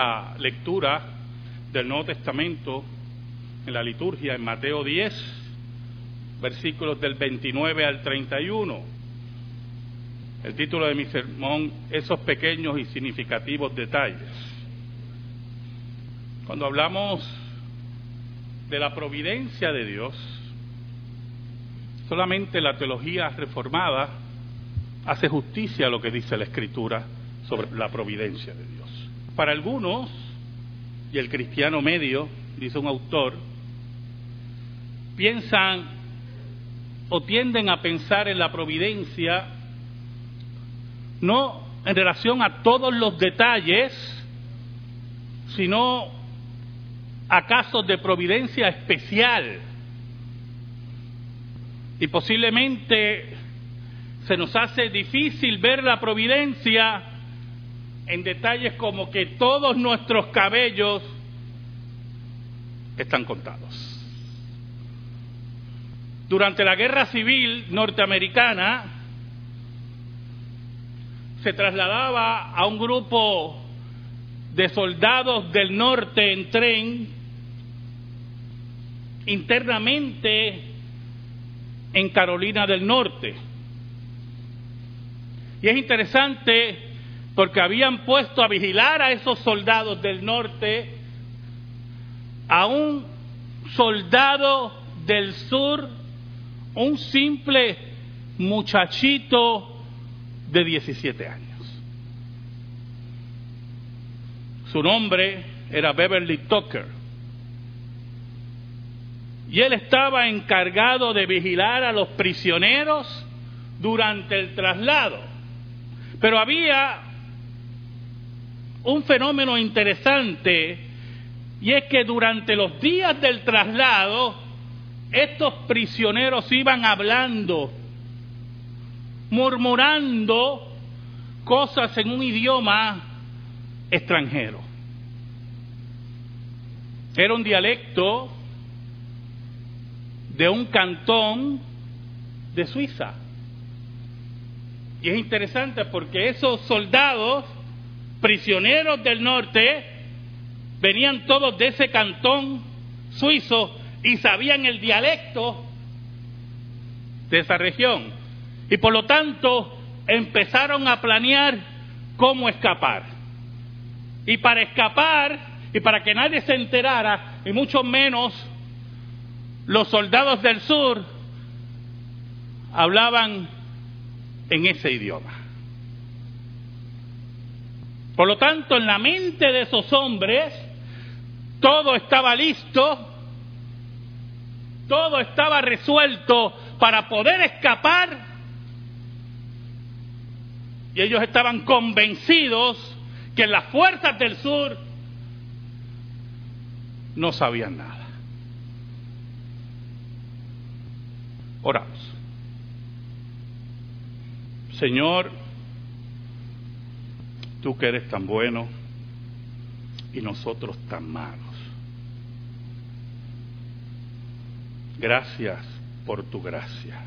la lectura del Nuevo Testamento en la liturgia en Mateo 10, versículos del 29 al 31. El título de mi sermón, esos pequeños y significativos detalles. Cuando hablamos de la providencia de Dios, solamente la teología reformada hace justicia a lo que dice la Escritura sobre la providencia de Dios. Para algunos, y el cristiano medio, dice un autor, piensan o tienden a pensar en la providencia no en relación a todos los detalles, sino a casos de providencia especial. Y posiblemente se nos hace difícil ver la providencia en detalles como que todos nuestros cabellos están contados. Durante la guerra civil norteamericana se trasladaba a un grupo de soldados del norte en tren internamente en Carolina del Norte. Y es interesante porque habían puesto a vigilar a esos soldados del norte a un soldado del sur un simple muchachito de 17 años. Su nombre era Beverly Tucker. Y él estaba encargado de vigilar a los prisioneros durante el traslado. Pero había un fenómeno interesante y es que durante los días del traslado estos prisioneros iban hablando, murmurando cosas en un idioma extranjero. Era un dialecto de un cantón de Suiza. Y es interesante porque esos soldados, prisioneros del norte, venían todos de ese cantón suizo y sabían el dialecto de esa región. Y por lo tanto empezaron a planear cómo escapar. Y para escapar, y para que nadie se enterara, y mucho menos los soldados del sur, hablaban en ese idioma. Por lo tanto, en la mente de esos hombres, todo estaba listo todo estaba resuelto para poder escapar y ellos estaban convencidos que las fuerzas del sur no sabían nada. Oramos. Señor, tú que eres tan bueno y nosotros tan malos. Gracias por tu gracia.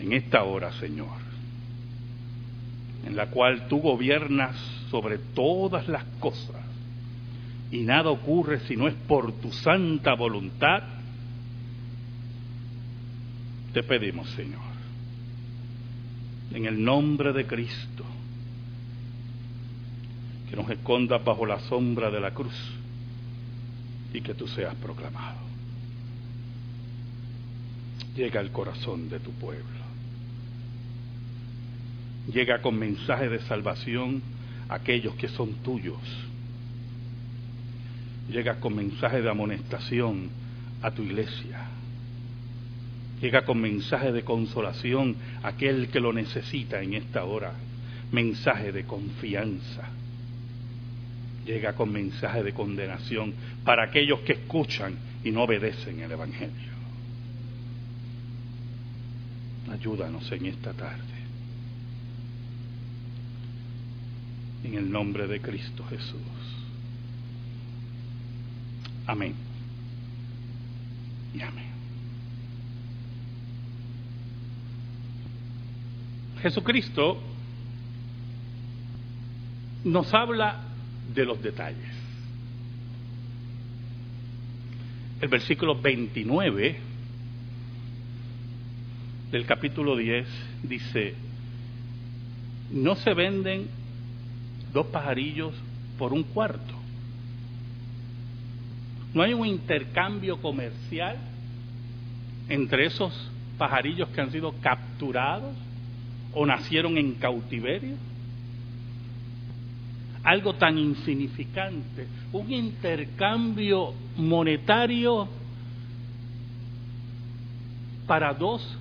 En esta hora, Señor, en la cual tú gobiernas sobre todas las cosas y nada ocurre si no es por tu santa voluntad, te pedimos, Señor, en el nombre de Cristo, que nos esconda bajo la sombra de la cruz y que tú seas proclamado. Llega al corazón de tu pueblo. Llega con mensaje de salvación a aquellos que son tuyos. Llega con mensaje de amonestación a tu iglesia. Llega con mensaje de consolación aquel que lo necesita en esta hora. Mensaje de confianza llega con mensaje de condenación para aquellos que escuchan y no obedecen el Evangelio. Ayúdanos en esta tarde. En el nombre de Cristo Jesús. Amén. Y amén. Jesucristo nos habla de los detalles. El versículo 29 del capítulo 10 dice, no se venden dos pajarillos por un cuarto. No hay un intercambio comercial entre esos pajarillos que han sido capturados o nacieron en cautiverio. Algo tan insignificante, un intercambio monetario para dos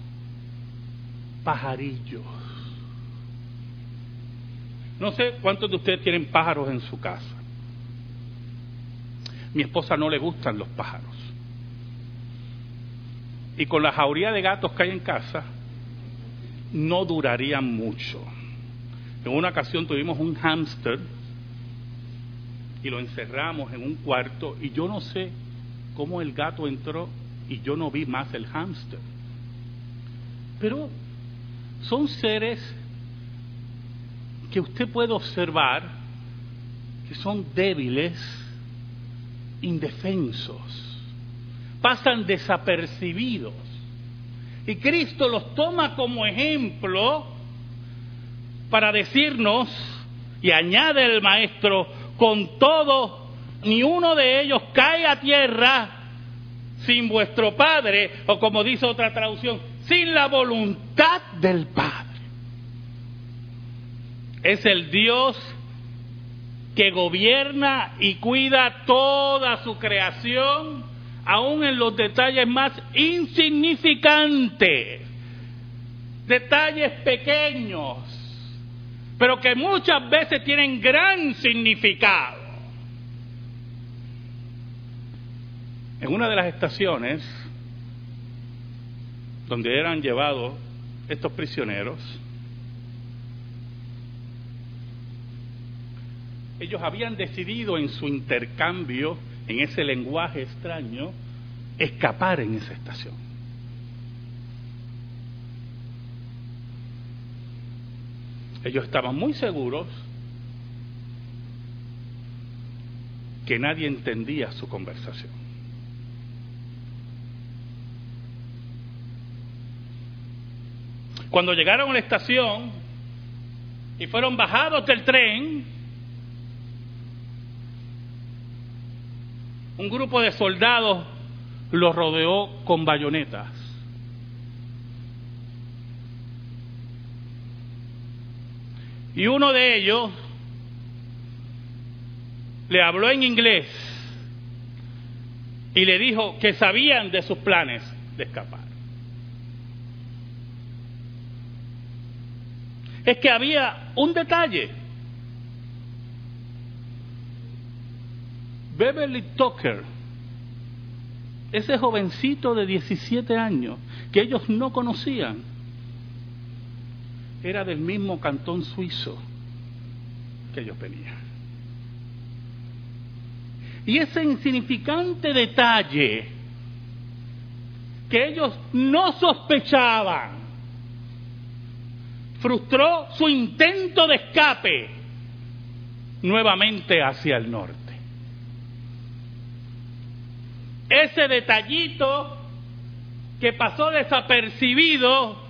pajarillos. No sé cuántos de ustedes tienen pájaros en su casa. Mi esposa no le gustan los pájaros. Y con la jauría de gatos que hay en casa, no durarían mucho. En una ocasión tuvimos un hámster y lo encerramos en un cuarto y yo no sé cómo el gato entró y yo no vi más el hámster. Pero son seres que usted puede observar que son débiles, indefensos, pasan desapercibidos. Y Cristo los toma como ejemplo para decirnos, y añade el maestro, con todo, ni uno de ellos cae a tierra sin vuestro Padre, o como dice otra traducción, sin la voluntad del Padre. Es el Dios que gobierna y cuida toda su creación, aún en los detalles más insignificantes, detalles pequeños, pero que muchas veces tienen gran significado. En una de las estaciones donde eran llevados estos prisioneros, ellos habían decidido en su intercambio, en ese lenguaje extraño, escapar en esa estación. Ellos estaban muy seguros que nadie entendía su conversación. Cuando llegaron a la estación y fueron bajados del tren, un grupo de soldados los rodeó con bayonetas. Y uno de ellos le habló en inglés y le dijo que sabían de sus planes de escapar. es que había un detalle. Beverly Tucker, ese jovencito de 17 años que ellos no conocían, era del mismo cantón suizo que ellos venían. Y ese insignificante detalle que ellos no sospechaban frustró su intento de escape nuevamente hacia el norte. Ese detallito que pasó desapercibido,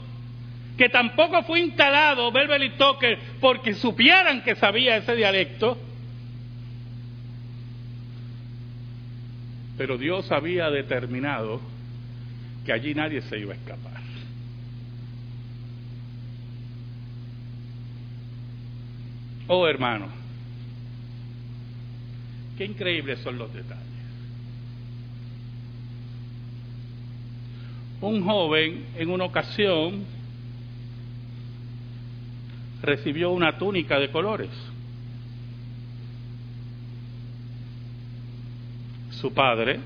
que tampoco fue instalado Beverly Tucker porque supieran que sabía ese dialecto, pero Dios había determinado que allí nadie se iba a escapar. Oh hermano, qué increíbles son los detalles. Un joven en una ocasión recibió una túnica de colores. Su padre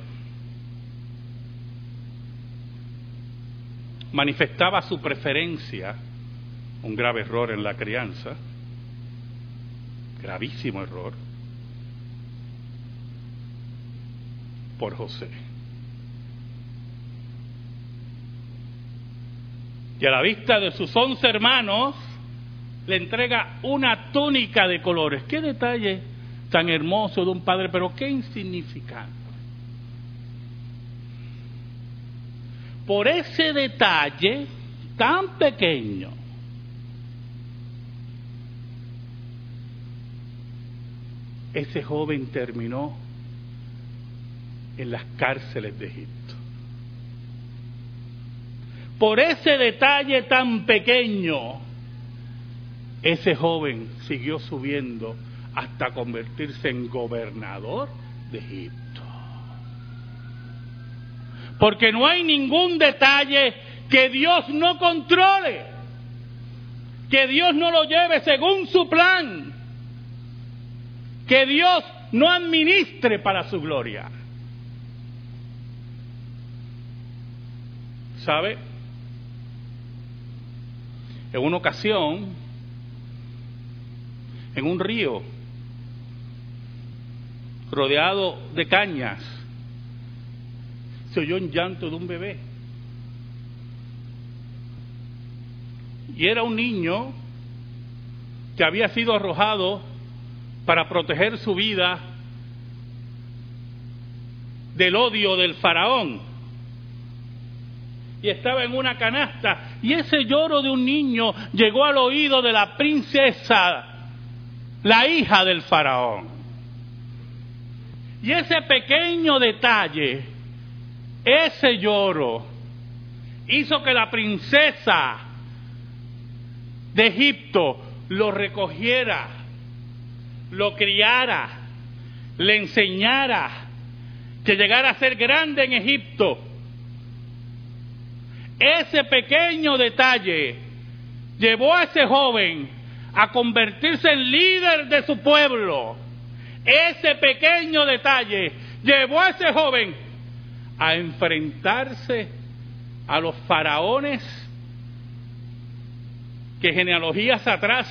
manifestaba su preferencia, un grave error en la crianza, gravísimo error, por José. Y a la vista de sus once hermanos, le entrega una túnica de colores. Qué detalle tan hermoso de un padre, pero qué insignificante. Por ese detalle tan pequeño, ese joven terminó en las cárceles de Egipto. Por ese detalle tan pequeño, ese joven siguió subiendo hasta convertirse en gobernador de Egipto. Porque no hay ningún detalle que Dios no controle, que Dios no lo lleve según su plan, que Dios no administre para su gloria. ¿Sabe? En una ocasión, en un río, rodeado de cañas, se oyó un llanto de un bebé. Y era un niño que había sido arrojado para proteger su vida del odio del faraón y estaba en una canasta. Y ese lloro de un niño llegó al oído de la princesa, la hija del faraón. Y ese pequeño detalle, ese lloro, hizo que la princesa de Egipto lo recogiera, lo criara, le enseñara, que llegara a ser grande en Egipto ese pequeño detalle llevó a ese joven a convertirse en líder de su pueblo. Ese pequeño detalle llevó a ese joven a enfrentarse a los faraones que genealogías atrás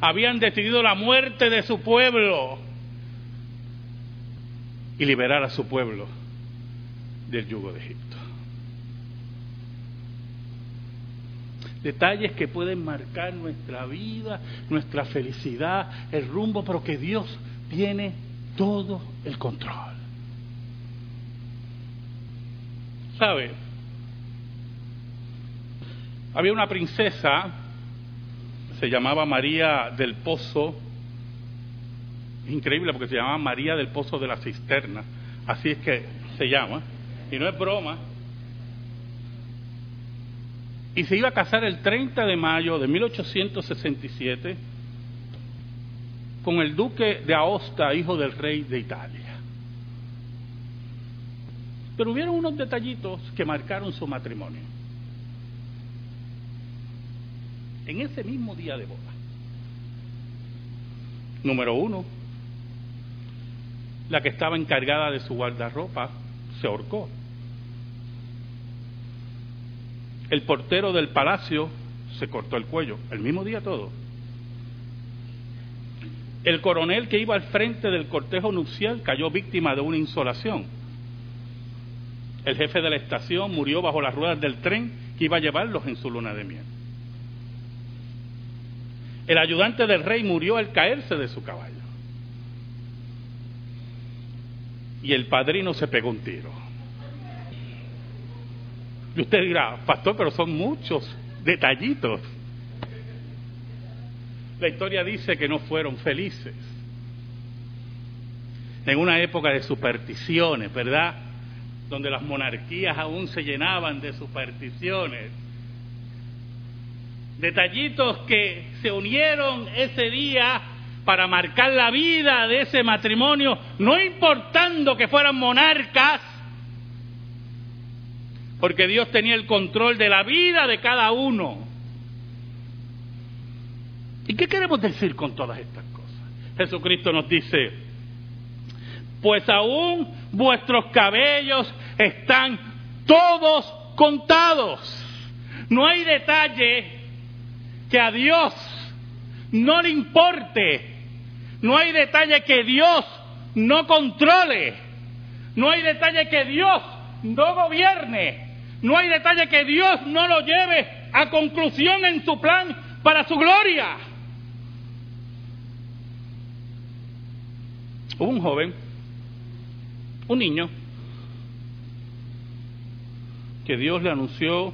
habían decidido la muerte de su pueblo y liberar a su pueblo del yugo de Egipto. Detalles que pueden marcar nuestra vida, nuestra felicidad, el rumbo, pero que Dios tiene todo el control. ¿Sabe? Había una princesa, se llamaba María del Pozo, increíble porque se llamaba María del Pozo de la Cisterna, así es que se llama, y no es broma, y se iba a casar el 30 de mayo de 1867 con el duque de Aosta, hijo del rey de Italia. Pero hubieron unos detallitos que marcaron su matrimonio. En ese mismo día de boda. Número uno, la que estaba encargada de su guardarropa se ahorcó. El portero del palacio se cortó el cuello, el mismo día todo. El coronel que iba al frente del cortejo nupcial cayó víctima de una insolación. El jefe de la estación murió bajo las ruedas del tren que iba a llevarlos en su luna de miel. El ayudante del rey murió al caerse de su caballo. Y el padrino se pegó un tiro. Y usted dirá, pastor, pero son muchos detallitos. La historia dice que no fueron felices. En una época de supersticiones, ¿verdad? Donde las monarquías aún se llenaban de supersticiones. Detallitos que se unieron ese día para marcar la vida de ese matrimonio, no importando que fueran monarcas, porque Dios tenía el control de la vida de cada uno. ¿Y qué queremos decir con todas estas cosas? Jesucristo nos dice, pues aún vuestros cabellos están todos contados. No hay detalle que a Dios no le importe. No hay detalle que Dios no controle. No hay detalle que Dios no gobierne. No hay detalle que Dios no lo lleve a conclusión en su plan para su gloria. Hubo un joven, un niño, que Dios le anunció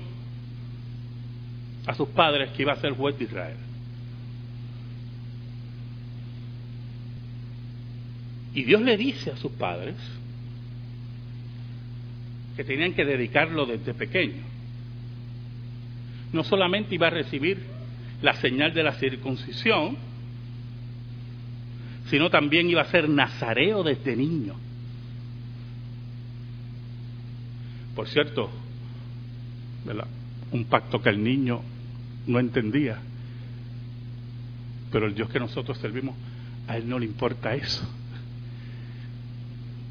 a sus padres que iba a ser juez de Israel. Y Dios le dice a sus padres, que tenían que dedicarlo desde pequeño. No solamente iba a recibir la señal de la circuncisión, sino también iba a ser nazareo desde niño. Por cierto, un pacto que el niño no entendía, pero el Dios que nosotros servimos, a él no le importa eso.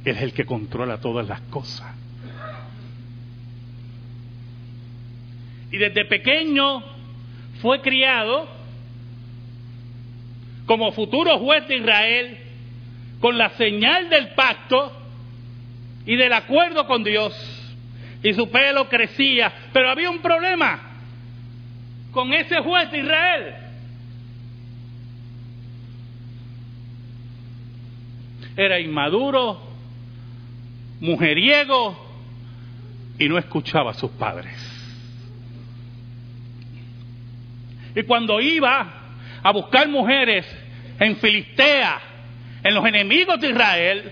Él es el que controla todas las cosas. Y desde pequeño fue criado como futuro juez de Israel con la señal del pacto y del acuerdo con Dios. Y su pelo crecía, pero había un problema con ese juez de Israel. Era inmaduro, mujeriego y no escuchaba a sus padres. Y cuando iba a buscar mujeres en Filistea, en los enemigos de Israel,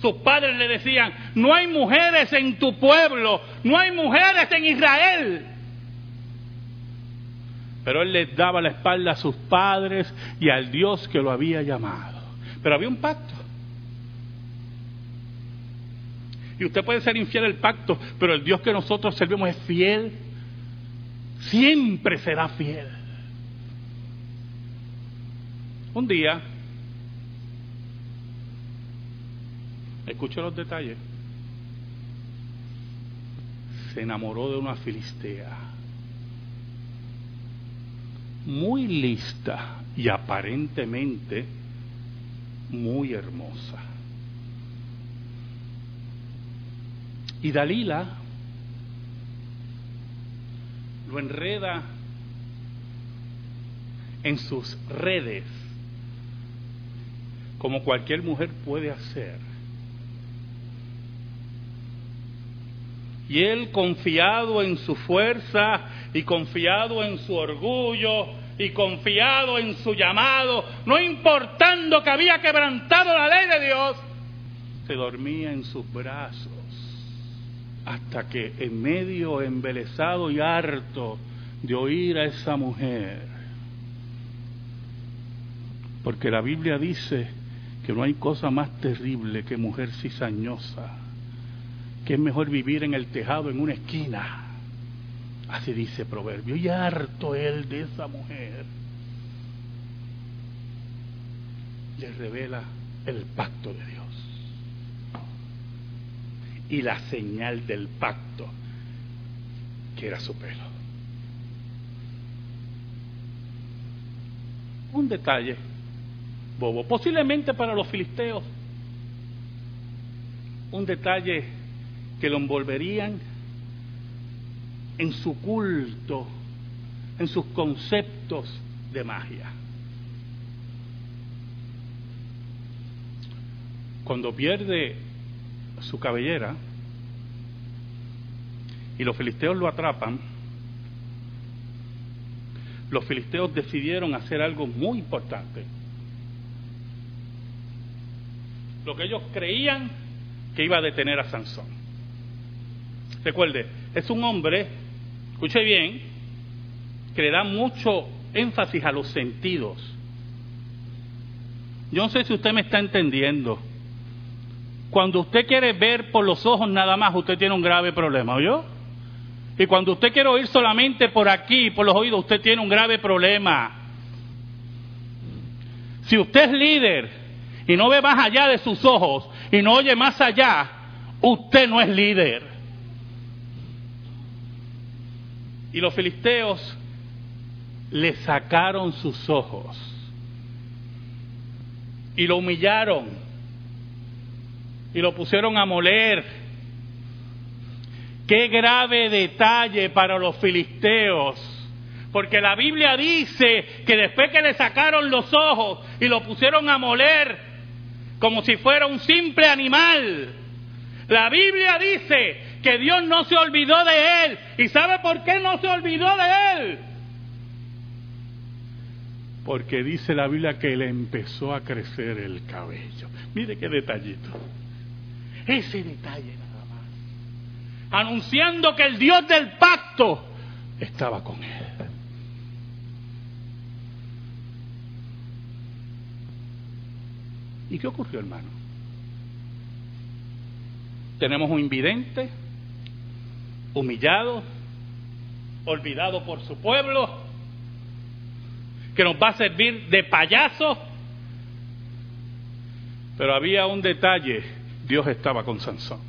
sus padres le decían, no hay mujeres en tu pueblo, no hay mujeres en Israel. Pero él les daba la espalda a sus padres y al Dios que lo había llamado. Pero había un pacto. Y usted puede ser infiel al pacto, pero el Dios que nosotros servimos es fiel. Siempre será fiel. Un día, escucho los detalles, se enamoró de una filistea, muy lista y aparentemente muy hermosa. Y Dalila lo enreda en sus redes como cualquier mujer puede hacer. Y él confiado en su fuerza y confiado en su orgullo y confiado en su llamado, no importando que había quebrantado la ley de Dios, se dormía en sus brazos hasta que en medio embelesado y harto de oír a esa mujer, porque la Biblia dice que no hay cosa más terrible que mujer cizañosa, que es mejor vivir en el tejado en una esquina. Así dice Proverbio, y harto él de esa mujer. Le revela el pacto de Dios y la señal del pacto, que era su pelo. Un detalle bobo, posiblemente para los filisteos, un detalle que lo envolverían en su culto, en sus conceptos de magia. Cuando pierde su cabellera y los filisteos lo atrapan, los filisteos decidieron hacer algo muy importante lo que ellos creían que iba a detener a Sansón. Recuerde, es un hombre, escuche bien, que le da mucho énfasis a los sentidos. Yo no sé si usted me está entendiendo. Cuando usted quiere ver por los ojos nada más, usted tiene un grave problema, ¿oyó? Y cuando usted quiere oír solamente por aquí, por los oídos, usted tiene un grave problema. Si usted es líder y no ve más allá de sus ojos y no oye más allá, usted no es líder. Y los filisteos le sacaron sus ojos y lo humillaron y lo pusieron a moler. Qué grave detalle para los filisteos. Porque la Biblia dice que después que le sacaron los ojos y lo pusieron a moler, como si fuera un simple animal. La Biblia dice que Dios no se olvidó de él. ¿Y sabe por qué no se olvidó de él? Porque dice la Biblia que le empezó a crecer el cabello. Mire qué detallito. Ese detalle nada más. Anunciando que el Dios del pacto estaba con él. ¿Y qué ocurrió, hermano? Tenemos un invidente, humillado, olvidado por su pueblo, que nos va a servir de payaso. Pero había un detalle, Dios estaba con Sansón.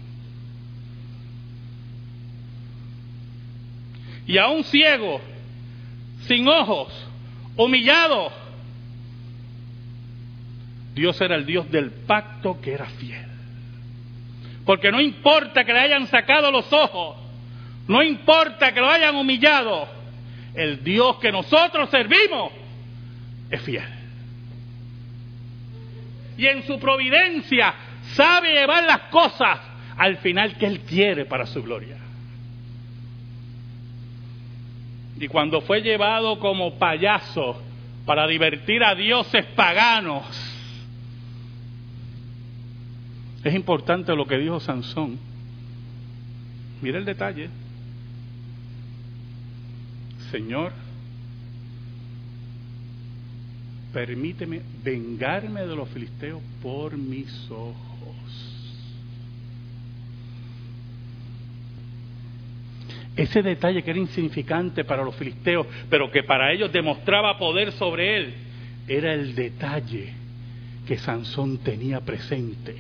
Y a un ciego, sin ojos, humillado, Dios era el Dios del pacto que era fiel. Porque no importa que le hayan sacado los ojos, no importa que lo hayan humillado, el Dios que nosotros servimos es fiel. Y en su providencia sabe llevar las cosas al final que Él quiere para su gloria. Y cuando fue llevado como payaso para divertir a dioses paganos, es importante lo que dijo Sansón. Mira el detalle. Señor, permíteme vengarme de los filisteos por mis ojos. Ese detalle que era insignificante para los filisteos, pero que para ellos demostraba poder sobre él, era el detalle que Sansón tenía presente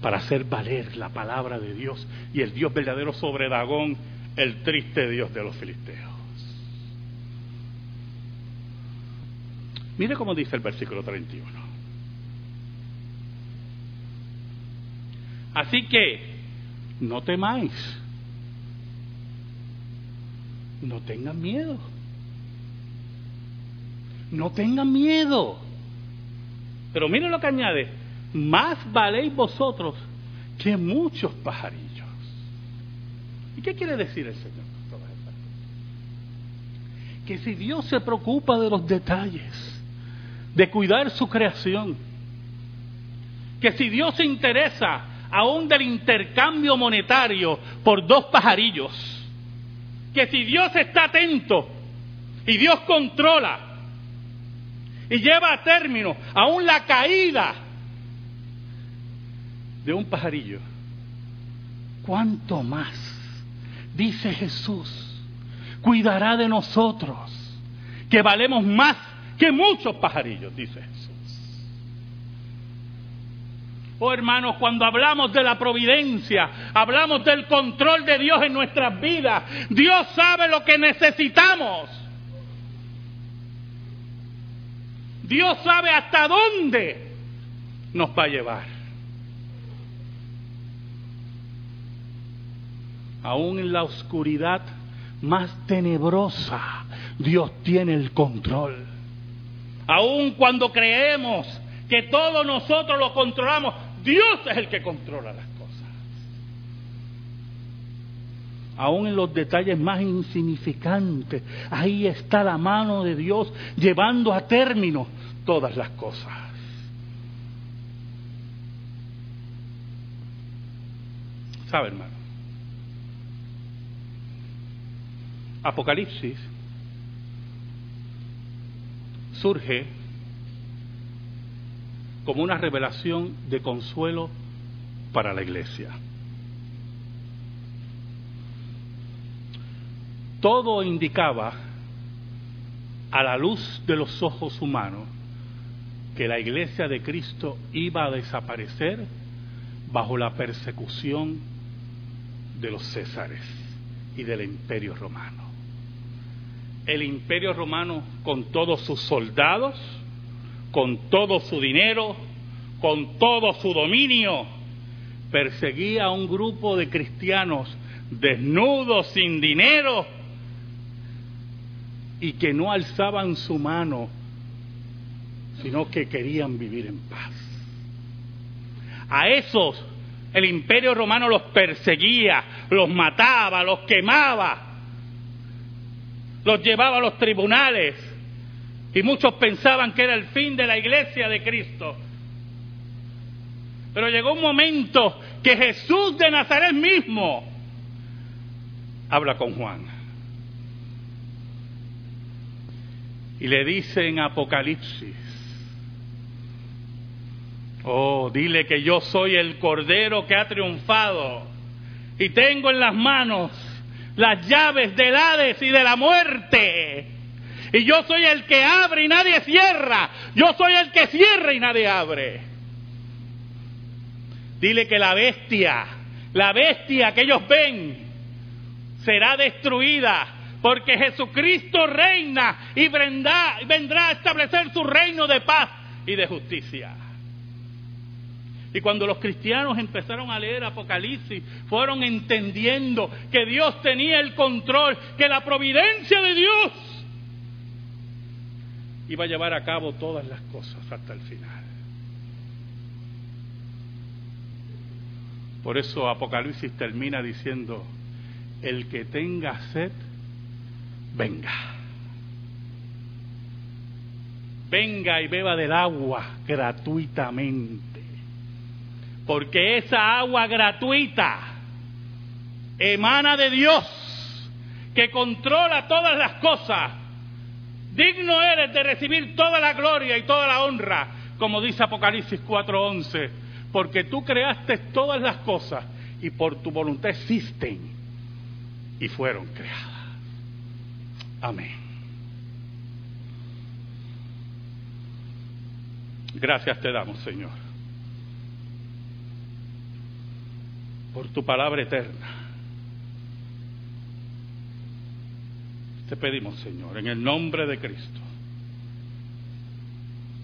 para hacer valer la palabra de Dios y el Dios verdadero sobre Dagón, el triste Dios de los filisteos. Mire cómo dice el versículo 31. Así que, no temáis, no tengan miedo, no tengan miedo. Pero mire lo que añade, más valéis vosotros que muchos pajarillos. ¿Y qué quiere decir el Señor? Que si Dios se preocupa de los detalles, de cuidar su creación, que si Dios se interesa aún del intercambio monetario por dos pajarillos, que si Dios está atento y Dios controla y lleva a término aún la caída de un pajarillo, ¿cuánto más, dice Jesús, cuidará de nosotros, que valemos más que muchos pajarillos, dice Jesús? Oh hermanos, cuando hablamos de la providencia, hablamos del control de Dios en nuestras vidas. Dios sabe lo que necesitamos. Dios sabe hasta dónde nos va a llevar. aún en la oscuridad más tenebrosa, Dios tiene el control. Aún cuando creemos que todos nosotros lo controlamos, Dios es el que controla las cosas. Aún en los detalles más insignificantes, ahí está la mano de Dios llevando a término todas las cosas. ¿Sabe, hermano? Apocalipsis surge como una revelación de consuelo para la iglesia. Todo indicaba a la luz de los ojos humanos que la iglesia de Cristo iba a desaparecer bajo la persecución de los césares y del imperio romano el imperio romano con todos sus soldados, con todo su dinero, con todo su dominio, perseguía a un grupo de cristianos desnudos, sin dinero, y que no alzaban su mano, sino que querían vivir en paz. A esos el imperio romano los perseguía, los mataba, los quemaba, los llevaba a los tribunales. Y muchos pensaban que era el fin de la iglesia de Cristo. Pero llegó un momento que Jesús de Nazaret mismo habla con Juan. Y le dice en Apocalipsis, oh, dile que yo soy el Cordero que ha triunfado y tengo en las manos las llaves del Hades y de la muerte. Y yo soy el que abre y nadie cierra. Yo soy el que cierra y nadie abre. Dile que la bestia, la bestia que ellos ven, será destruida porque Jesucristo reina y vendrá, vendrá a establecer su reino de paz y de justicia. Y cuando los cristianos empezaron a leer Apocalipsis, fueron entendiendo que Dios tenía el control, que la providencia de Dios iba a llevar a cabo todas las cosas hasta el final. Por eso Apocalipsis termina diciendo, el que tenga sed, venga. Venga y beba del agua gratuitamente. Porque esa agua gratuita emana de Dios, que controla todas las cosas. Digno eres de recibir toda la gloria y toda la honra, como dice Apocalipsis 4:11, porque tú creaste todas las cosas y por tu voluntad existen y fueron creadas. Amén. Gracias te damos, Señor, por tu palabra eterna. Te pedimos, Señor, en el nombre de Cristo